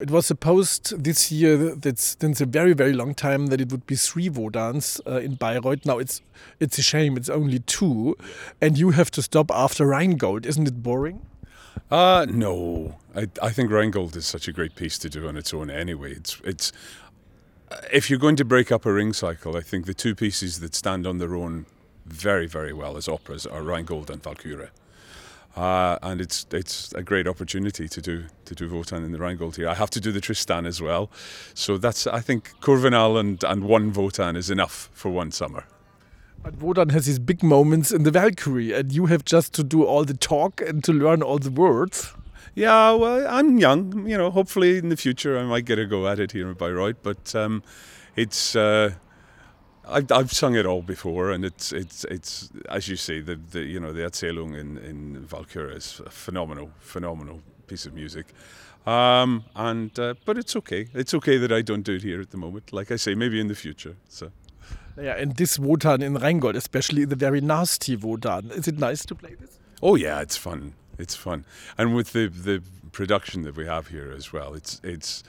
It was supposed this year that since a very very long time that it would be three Wotans uh, in Bayreuth. Now it's it's a shame it's only two, and you have to stop after Rheingold. Isn't it boring? Uh no. I I think Rheingold is such a great piece to do on its own anyway. It's it's if you're going to break up a ring cycle, I think the two pieces that stand on their own very very well as operas are Rheingold and Valkyrie. Uh, and it's it's a great opportunity to do to do Wotan in the Rheingold here. I have to do the Tristan as well, so that's I think Kurvenal and and one Wotan is enough for one summer. But Wotan has his big moments in the Valkyrie, and you have just to do all the talk and to learn all the words. Yeah, well, I'm young. You know, hopefully in the future I might get a go at it here in Bayreuth. But um, it's uh, I've, I've sung it all before, and it's it's it's as you say the, the you know the Erzählung in in Valkyrie is a phenomenal phenomenal piece of music. Um, and uh, but it's okay. It's okay that I don't do it here at the moment. Like I say, maybe in the future. So. Yeah, and this Wotan in Rheingold, especially the very nasty Wotan, is it nice to play this? Oh yeah, it's fun. It's fun, and with the the production that we have here as well, it's it's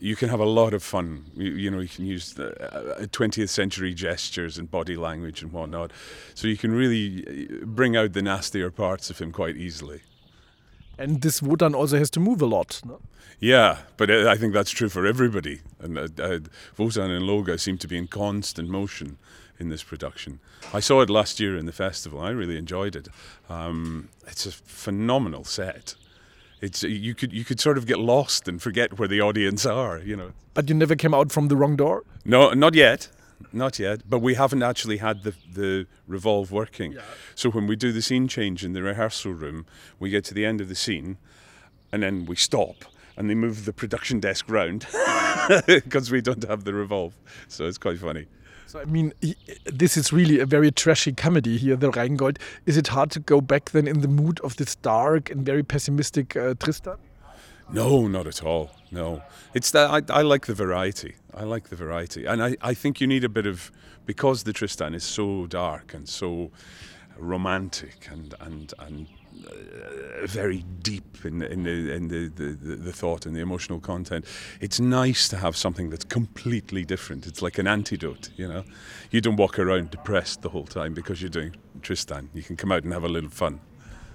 you can have a lot of fun. You, you know, you can use the, uh, 20th century gestures and body language and whatnot, so you can really uh, bring out the nastier parts of him quite easily. And this Wotan also has to move a lot. No? Yeah, but uh, I think that's true for everybody. And uh, uh, Wotan and Loge seem to be in constant motion in this production. I saw it last year in the festival. I really enjoyed it. Um, it's a phenomenal set. It's you could you could sort of get lost and forget where the audience are, you know. But you never came out from the wrong door. No, not yet. Not yet, but we haven't actually had the the revolve working. Yeah. So when we do the scene change in the rehearsal room, we get to the end of the scene, and then we stop, and they move the production desk round because we don't have the revolve. So it's quite funny. So I mean, he- this is really a very trashy comedy here, the Rheingold. Is it hard to go back then in the mood of this dark and very pessimistic uh, Tristan? No, not at all. No, it's that I, I like the variety. I like the variety, and I, I think you need a bit of because the Tristan is so dark and so romantic and and and uh, very deep in the, in the in the, the the thought and the emotional content. It's nice to have something that's completely different. It's like an antidote, you know. You don't walk around depressed the whole time because you're doing Tristan. You can come out and have a little fun.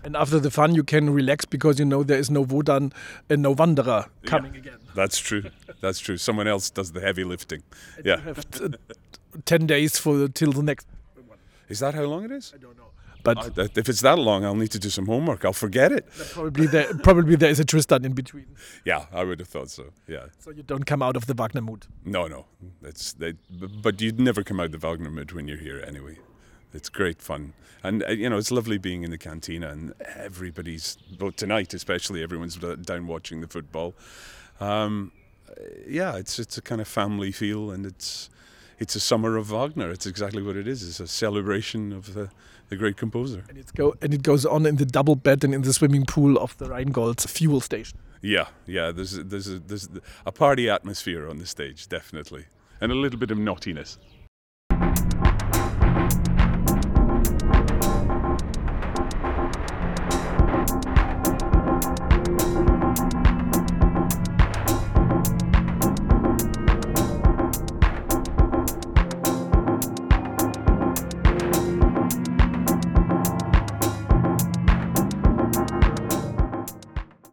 And after the fun, you can relax because you know there is no Wotan and no Wanderer coming again. That's true. That's true. Someone else does the heavy lifting. Yeah. You have t- ten days for till the next. Is that how long it is? I don't know. But I- if it's that long, I'll need to do some homework. I'll forget it. probably there probably there is a Tristan in between, Yeah, I would have thought so. Yeah. so you don't come out of the Wagner mood. No, no. It's they, but you'd never come out of the Wagner mood when you're here anyway. It's great fun, and uh, you know it's lovely being in the cantina and everybody's. But tonight, especially, everyone's down watching the football. Um, uh, yeah, it's it's a kind of family feel, and it's it's a summer of Wagner. It's exactly what it is. It's a celebration of the the great composer. And it's go and it goes on in the double bed and in the swimming pool of the Rheingold's fuel station. Yeah, yeah. There's there's a, there's a party atmosphere on the stage, definitely, and a little bit of naughtiness.